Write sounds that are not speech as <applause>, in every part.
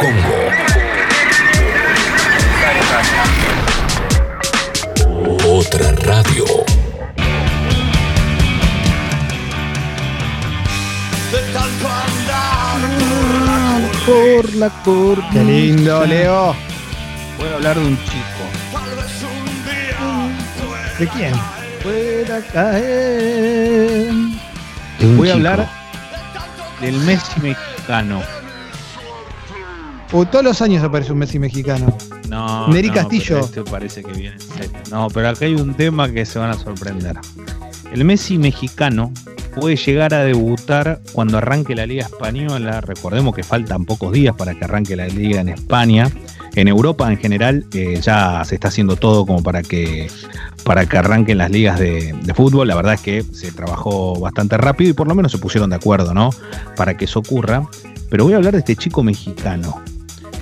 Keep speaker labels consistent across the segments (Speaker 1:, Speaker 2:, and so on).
Speaker 1: Congo. Otra radio.
Speaker 2: Por la cor.
Speaker 3: Qué lindo, Leo.
Speaker 2: Voy a hablar de un chico.
Speaker 3: ¿De quién?
Speaker 2: Pueda caer.
Speaker 4: De un
Speaker 2: Voy a hablar del Messi mexicano.
Speaker 3: Todos los años aparece un Messi mexicano.
Speaker 2: No,
Speaker 3: Neri
Speaker 2: no,
Speaker 3: Castillo.
Speaker 2: Este parece que viene en serio. No, pero acá hay un tema que se van a sorprender. El Messi mexicano puede llegar a debutar cuando arranque la Liga Española. Recordemos que faltan pocos días para que arranque la Liga en España. En Europa en general eh, ya se está haciendo todo como para que, para que arranquen las ligas de, de fútbol. La verdad es que se trabajó bastante rápido y por lo menos se pusieron de acuerdo, ¿no? Para que eso ocurra. Pero voy a hablar de este chico mexicano.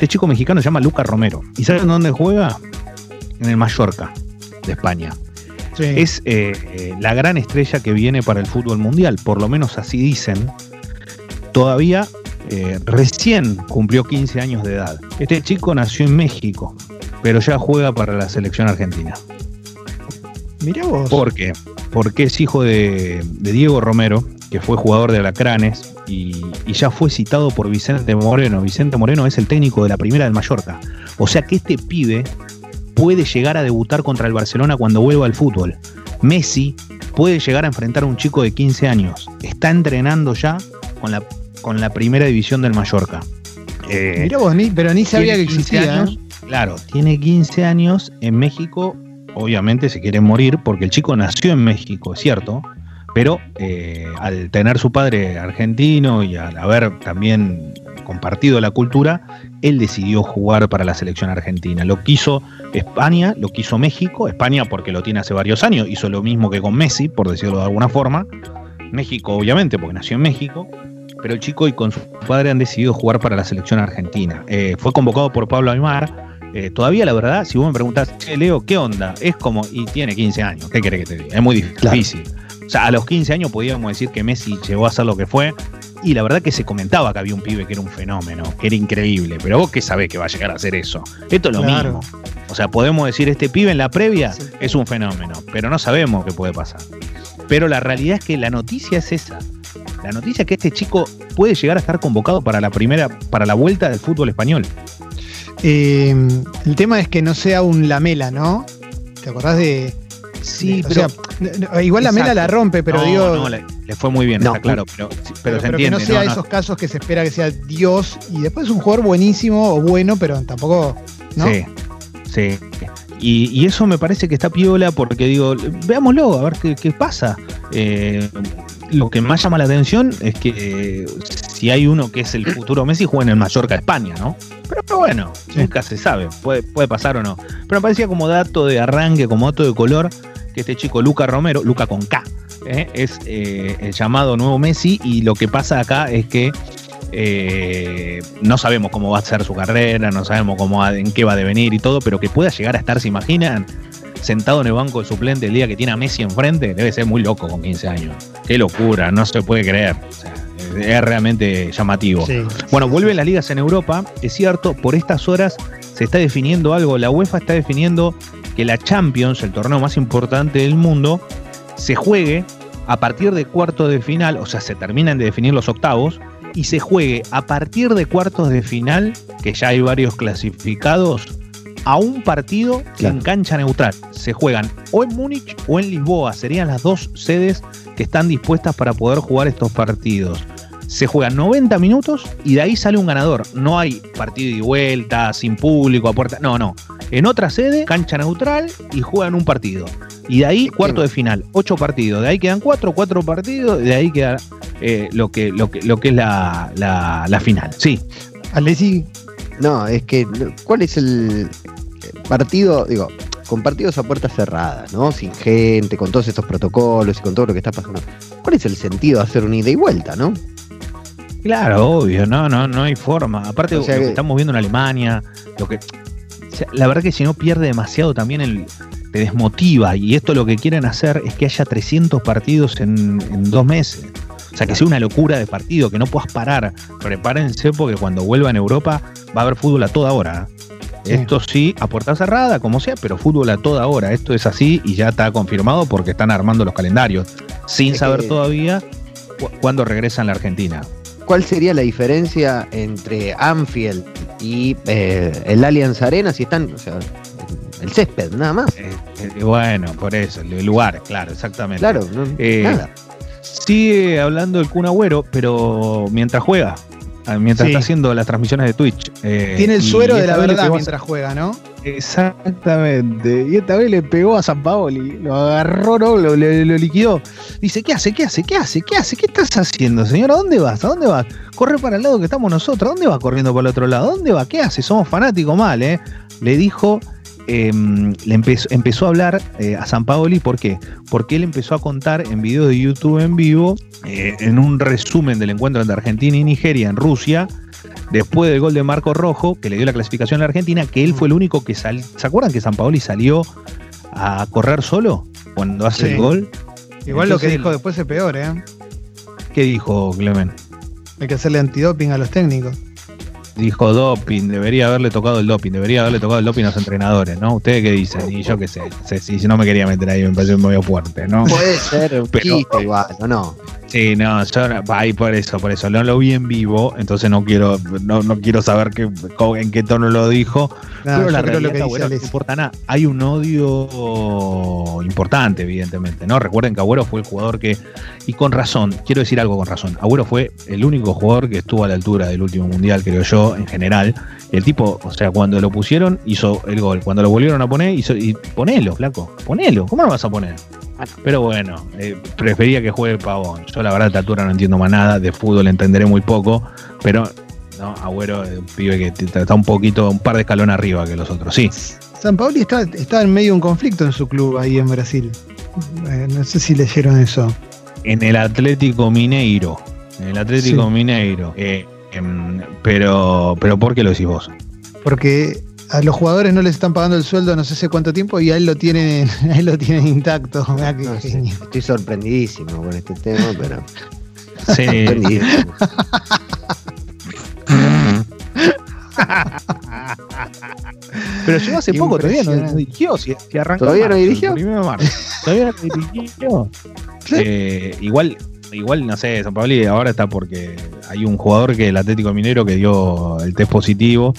Speaker 2: Este chico mexicano se llama Lucas Romero. ¿Y saben dónde juega? En el Mallorca, de España.
Speaker 3: Sí.
Speaker 2: Es eh, eh, la gran estrella que viene para el fútbol mundial, por lo menos así dicen. Todavía eh, recién cumplió 15 años de edad. Este chico nació en México, pero ya juega para la selección argentina.
Speaker 3: Mirá vos.
Speaker 2: ¿Por qué? Porque es hijo de, de Diego Romero, que fue jugador de Alacranes y, y ya fue citado por Vicente Moreno. Vicente Moreno es el técnico de la primera del Mallorca. O sea que este pibe puede llegar a debutar contra el Barcelona cuando vuelva al fútbol. Messi puede llegar a enfrentar a un chico de 15 años. Está entrenando ya con la, con la primera división del Mallorca. Eh,
Speaker 3: Mirá vos, ni, pero ni sabía que
Speaker 2: tiene 15
Speaker 3: existía.
Speaker 2: años.
Speaker 3: ¿eh?
Speaker 2: Claro, tiene 15 años en México. Obviamente se quiere morir porque el chico nació en México, es cierto. Pero eh, al tener su padre argentino y al haber también compartido la cultura, él decidió jugar para la selección argentina. Lo quiso España, lo quiso México. España porque lo tiene hace varios años, hizo lo mismo que con Messi, por decirlo de alguna forma. México, obviamente, porque nació en México. Pero el chico y con su padre han decidido jugar para la selección argentina. Eh, fue convocado por Pablo Aymar. Eh, todavía, la verdad, si vos me preguntás, che, Leo, ¿qué onda? Es como, y tiene 15 años, ¿qué querés que te diga? Es muy difícil. O sea, a los 15 años podíamos decir que Messi llegó a ser lo que fue. Y la verdad que se comentaba que había un pibe que era un fenómeno, que era increíble. Pero vos qué sabés que va a llegar a ser eso. Esto es lo
Speaker 3: Claro.
Speaker 2: mismo. O sea, podemos decir, este pibe en la previa es un fenómeno, pero no sabemos qué puede pasar. Pero la realidad es que la noticia es esa. La noticia es que este chico puede llegar a estar convocado para la primera, para la vuelta del fútbol español.
Speaker 3: Eh, el tema es que no sea un Lamela, ¿no? ¿Te acordás de.?
Speaker 2: Sí,
Speaker 3: o
Speaker 2: pero-
Speaker 3: sea, igual Lamela
Speaker 2: Exacto.
Speaker 3: la rompe, pero
Speaker 2: no,
Speaker 3: digo.
Speaker 2: no, le, le fue muy bien,
Speaker 4: No,
Speaker 2: está claro, pero, pero,
Speaker 3: pero,
Speaker 2: se
Speaker 3: pero que no sea esos casos que se espera que sea Dios y después es un jugador buenísimo o bueno, pero tampoco. ¿no?
Speaker 2: Sí, sí. Y, y eso me parece que está piola porque digo, veámoslo, a ver qué, qué pasa. Eh, lo que más llama la atención es que eh, si hay uno que es el futuro Messi, juega en el Mallorca España, ¿no? Pero, pero bueno, nunca se sabe, puede, puede pasar o no. Pero me parecía como dato de arranque, como dato de color, que este chico Luca Romero, Luca con K, ¿eh? es eh, el llamado nuevo Messi y lo que pasa acá es que eh, no sabemos cómo va a ser su carrera, no sabemos cómo va- en qué va a devenir y todo, pero que pueda llegar a estar, ¿se imaginan? Sentado en el banco de suplente el día que tiene a Messi enfrente, debe ser muy loco con 15 años. Qué locura, no se puede creer. O sea, es- realmente llamativo.
Speaker 3: Sí.
Speaker 2: Bueno, vuelven las ligas en Europa, es cierto, por estas horas se está definiendo algo, la UEFA está definiendo que la Champions, el torneo más importante del mundo, se juegue a partir de cuartos de final, o sea, se terminan de definir los octavos, y se juegue a partir de cuartos de final, que ya hay varios clasificados, a un partido
Speaker 4: Claro.
Speaker 2: en cancha neutral. Se juegan o en Múnich o en Lisboa, serían las dos sedes que están dispuestas para poder jugar estos partidos se juegan 90 minutos y de ahí sale un ganador. No hay partido y vuelta, sin público, a puerta. No, no. En otra sede, cancha neutral y juegan un partido. Y de ahí, cuarto de final, ocho partidos. De ahí quedan cuatro, cuatro partidos. Y de ahí queda eh, lo, que, lo, que, lo que es la, la, la final. Sí.
Speaker 3: Alessi,
Speaker 4: No, es que, ¿cuál es el partido? Digo, con partidos a puertas cerradas, ¿no? Sin gente, con todos estos protocolos y con todo lo que está pasando. ¿Cuál es el sentido de hacer una ida y vuelta, no?
Speaker 2: Claro, obvio, no, no, no hay forma. Aparte,
Speaker 4: O sea
Speaker 2: lo que- estamos viendo en Alemania, lo que. La verdad que si no pierde demasiado también el, te desmotiva. Y esto lo que quieren hacer es que haya 300 partidos en, en dos meses. O sea, que sea una locura de partido, que no puedas parar. Prepárense porque cuando vuelva en Europa va a haber fútbol a toda hora. ¿eh?
Speaker 3: Sí.
Speaker 2: Esto sí, a puerta cerrada, como sea, pero fútbol a toda hora. Esto es así y ya está confirmado porque están armando los calendarios, sin
Speaker 4: Es
Speaker 2: saber
Speaker 4: que-
Speaker 2: todavía cu- cuándo regresan a la Argentina.
Speaker 4: ¿Cuál sería la diferencia entre Anfield y eh, el Allianz Arena si están, o sea, el césped, nada más?
Speaker 2: Eh, eh, bueno, por eso, el lugar, claro, exactamente.
Speaker 4: Claro, no,
Speaker 2: Eh,
Speaker 4: nada.
Speaker 2: Sigue hablando el Kun Agüero, pero mientras juega, mientras
Speaker 3: Sí.
Speaker 2: está haciendo las transmisiones de Twitch. eh,
Speaker 3: Tiene el suero de la verdad
Speaker 2: a-
Speaker 3: mientras juega, ¿no?
Speaker 2: Exactamente. Y esta vez le pegó a San Paoli, lo agarró, no, lo, liquidó. Dice, ¿qué hace? ¿Qué hace? ¿Qué hace? ¿Qué hace? ¿Qué estás haciendo, señor? ¿A dónde vas? ¿A dónde vas? Corre para el lado que estamos nosotros. ¿A dónde va corriendo para el otro lado? ¿A dónde va? ¿Qué hace? Somos fanáticos mal, ¿eh? Le dijo, eh, le empezó, empezó a hablar eh, a San Paoli, ¿por qué? Porque él empezó a contar en videos de YouTube en vivo, eh, en un resumen del encuentro entre Argentina y Nigeria en Rusia, después del gol de Marco Rojo, que le dio la clasificación a la Argentina, que él fue el único que salió. ¿Se acuerdan que San Paoli salió a correr solo cuando hace
Speaker 3: Sí.
Speaker 2: el gol?
Speaker 3: Igual lo que dijo después es peor, ¿eh?
Speaker 2: ¿Qué dijo Clemen?
Speaker 3: Hay que hacerle antidoping a los técnicos.
Speaker 2: Dijo doping, debería haberle tocado el doping, debería haberle tocado el doping a los entrenadores, ¿no? ¿Ustedes qué dicen? Y yo qué sé, si no me quería meter ahí, me pareció medio fuerte, ¿no?
Speaker 4: Puede ser un <laughs> chiste igual, ¿o no?
Speaker 2: Sí, no, yo ahí por eso, por eso. No lo vi en vivo, entonces no quiero, no, no quiero saber qué, en qué tono lo dijo. Pero la realidad,
Speaker 3: lo que dice
Speaker 2: no importa nada. Hay un odio importante, evidentemente, ¿no? Recuerden que Agüero fue el jugador que, y con razón, quiero decir algo con razón, Agüero fue el único jugador que estuvo a la altura del último mundial, creo yo, en general. Y el tipo, o sea, cuando lo pusieron, hizo el gol. Cuando lo volvieron a poner, hizo, y ponelo, flaco, ponelo. ¿Cómo lo vas a poner? Pero bueno, eh, prefería que juegue Pavón. Yo la verdad a esta altura no entiendo más nada, de fútbol entenderé muy poco, pero no, Agüero es un pibe que está un poquito, un par de escalón arriba que los otros. Sí,
Speaker 3: San Paoli está, está en medio de un conflicto en su club ahí en Brasil. Eh, no sé si leyeron eso.
Speaker 2: en el Atlético Mineiro. En el Atlético
Speaker 3: Sí.
Speaker 2: Mineiro. eh, em, pero, pero ¿por qué lo decís vos?
Speaker 3: Porque a los jugadores no les están pagando el sueldo no sé hace cuánto tiempo y a él lo tienen, <laughs> a él lo tienen intacto.
Speaker 4: No sé, estoy sorprendidísimo con este tema, pero.
Speaker 2: Sí. <laughs> <laughs> Pero llegó hace poco, todavía no, dirigió. Si, si arrancó
Speaker 4: ¿Todavía no dirigió?
Speaker 2: el primero de marzo. Todavía no dirigió. Eh, igual, igual, no sé, San Pablo ahora está porque hay un jugador que el Atlético Minero que dio el test positivo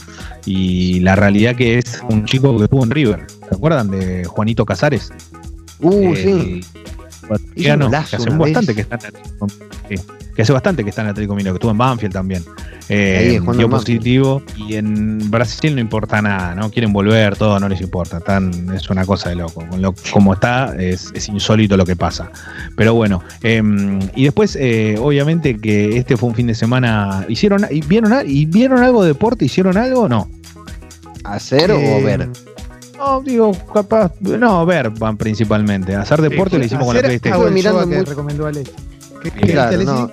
Speaker 2: y la realidad que es un chico que estuvo en River. ¿Se acuerdan de Juanito Casares?
Speaker 4: Uh,
Speaker 2: El
Speaker 4: sí. golazo
Speaker 2: que hace bastante
Speaker 4: vez.
Speaker 2: que está en Atlético, sí, que hace bastante que está en Atlético Minero, que estuvo en Banfield también. Eh,
Speaker 4: Ahí, jugando
Speaker 2: dio
Speaker 4: en Banfield.
Speaker 2: positivo y en Brasil no importa nada, ¿no? Quieren volver, todo no les importa. Están, es una cosa de loco. Con lo, como está, es, es insólito lo que pasa. Pero bueno, eh, y después, eh, obviamente que este fue un fin de semana. ¿Hicieron, y vieron, y vieron algo de deporte? ¿Hicieron algo? No.
Speaker 4: ¿Hacer
Speaker 3: Eh,
Speaker 4: o ver?
Speaker 2: No, digo, capaz, no, ver van principalmente. Hacer deporte lo hicimos con la PlayStation.
Speaker 4: Estuve mirando muy-
Speaker 3: recomendó Alex. ¿Qué, qué
Speaker 4: Claro,
Speaker 3: viste,
Speaker 4: no.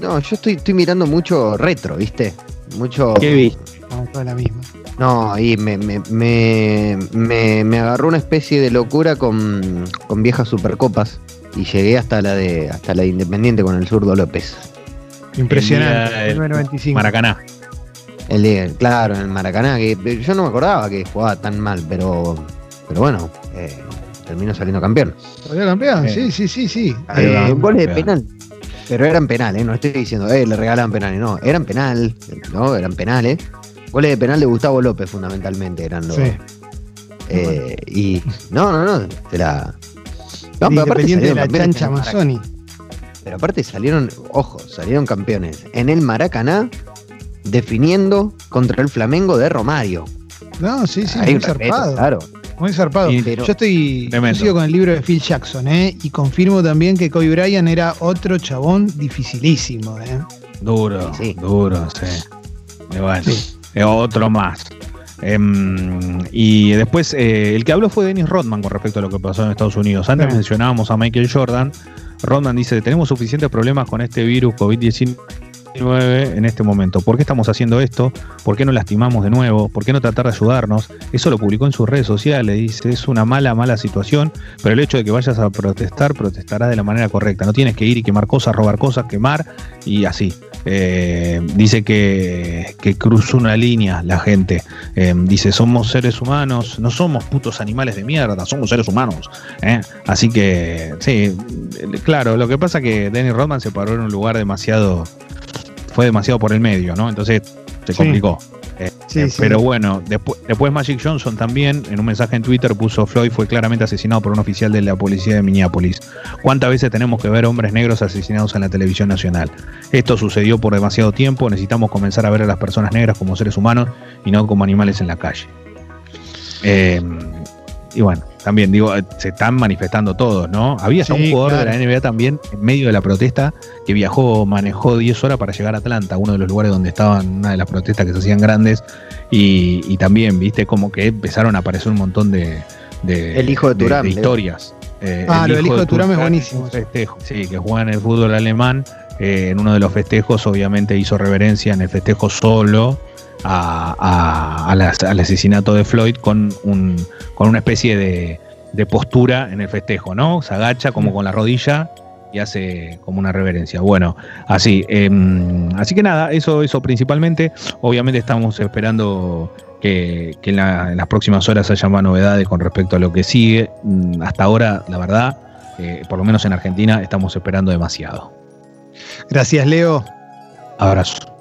Speaker 4: No, yo estoy, estoy mirando mucho retro, ¿viste? Mucho.
Speaker 2: ¿Qué viste?
Speaker 3: Vamos toda la misma.
Speaker 4: No, y me, me, me, me- me agarró una especie de locura con, con viejas supercopas. Y llegué hasta la de hasta la de Independiente con el zurdo López.
Speaker 3: Impresionante.
Speaker 2: El
Speaker 3: 1995.
Speaker 2: Maracaná.
Speaker 4: El de- claro, en el Maracaná, que yo no me acordaba que jugaba tan mal, pero, pero bueno, eh, terminó saliendo campeón.
Speaker 3: ¿Salió campeón?
Speaker 2: Eh.
Speaker 3: Sí, sí, sí, sí.
Speaker 2: Ahí
Speaker 3: Eh,
Speaker 4: goles de penal. Pero eran penales, no estoy diciendo, eh, le regalaban penales, no, eran penal, no, eran penales. Goles de penal de Gustavo López, fundamentalmente, eran los.
Speaker 3: sí.
Speaker 4: eh, y no, no, no, se la. No, pero aparte
Speaker 3: de la
Speaker 4: Maracaná.
Speaker 3: Mazzoni.
Speaker 4: Pero aparte salieron, ojo, salieron campeones en el Maracaná definiendo contra el Flamengo de Romario.
Speaker 3: No, sí, sí,
Speaker 4: Hay
Speaker 3: muy
Speaker 4: respeto, claro.
Speaker 3: Muy zarpado.
Speaker 4: Pero-
Speaker 3: yo estoy yo sigo con el libro de Phil Jackson, ¿eh? Y confirmo también que Kobe Bryant era otro chabón dificilísimo, ¿eh?
Speaker 2: Duro,
Speaker 4: Sí, sí.
Speaker 2: duro, sí. Y bueno, eh, otro más. Em, y después, eh, el que habló fue Dennis Rodman con respecto a lo que pasó en Estados Unidos. Antes
Speaker 3: Sí.
Speaker 2: mencionábamos a Michael Jordan. Rodman dice, tenemos suficientes problemas con este virus COVID-19 en este momento. ¿Por qué estamos haciendo esto? ¿Por qué no lastimamos de nuevo? ¿Por qué no tratar de ayudarnos? Eso lo publicó en sus redes sociales. Dice, es una mala, mala situación, pero el hecho de que vayas a protestar, protestarás de la manera correcta. No tienes que ir y quemar cosas, robar cosas, quemar y así. eh, dice que, que cruzó una línea la gente. Eh, dice, somos seres humanos, no somos putos animales de mierda, somos seres humanos. ¿eh? Así que, sí, claro, lo que pasa es que Danny Rodman se paró en un lugar demasiado, fue demasiado por el medio, ¿no? Entonces se
Speaker 3: Sí.
Speaker 2: complicó. Eh,
Speaker 3: Sí,
Speaker 2: eh,
Speaker 3: sí.
Speaker 2: Pero bueno, después, después Magic Johnson también, en un mensaje en Twitter, puso Floyd fue claramente asesinado por un oficial de la policía de Minneapolis. ¿Cuántas veces tenemos que ver hombres negros asesinados en la televisión nacional? Esto sucedió por demasiado tiempo, necesitamos comenzar a ver a las personas negras como seres humanos y no como animales en la calle. Eh, y bueno, también digo, eh, se están manifestando todos, ¿no? Había
Speaker 3: Sí,
Speaker 2: un jugador
Speaker 3: claro.
Speaker 2: de la NBA también en medio de la protesta que viajó, manejó 10 horas para llegar a Atlanta, uno de los lugares donde estaban una de las protestas que se hacían grandes. Y, y también, viste, como que empezaron a aparecer un montón de, de-
Speaker 4: El hijo de Thuram, Leo.
Speaker 2: historias. Eh,
Speaker 3: Ah, lo del hijo de Thuram es buenísimo.
Speaker 2: festejo, sí, que juega en el fútbol alemán. eh, en uno de los festejos, obviamente, hizo reverencia en el festejo solo a- a- a las- al asesinato de Floyd con, un, con una especie de, de postura en el festejo, ¿no? Se agacha como con la rodilla y hace como una reverencia. Bueno, así. em, así que nada, eso, eso principalmente. Obviamente estamos esperando que, que en, la- en las próximas horas haya más novedades con respecto a lo que sigue. Mm, Hasta ahora, la verdad, eh, por lo menos en Argentina, estamos esperando demasiado.
Speaker 3: Gracias, Leo.
Speaker 2: Abrazo.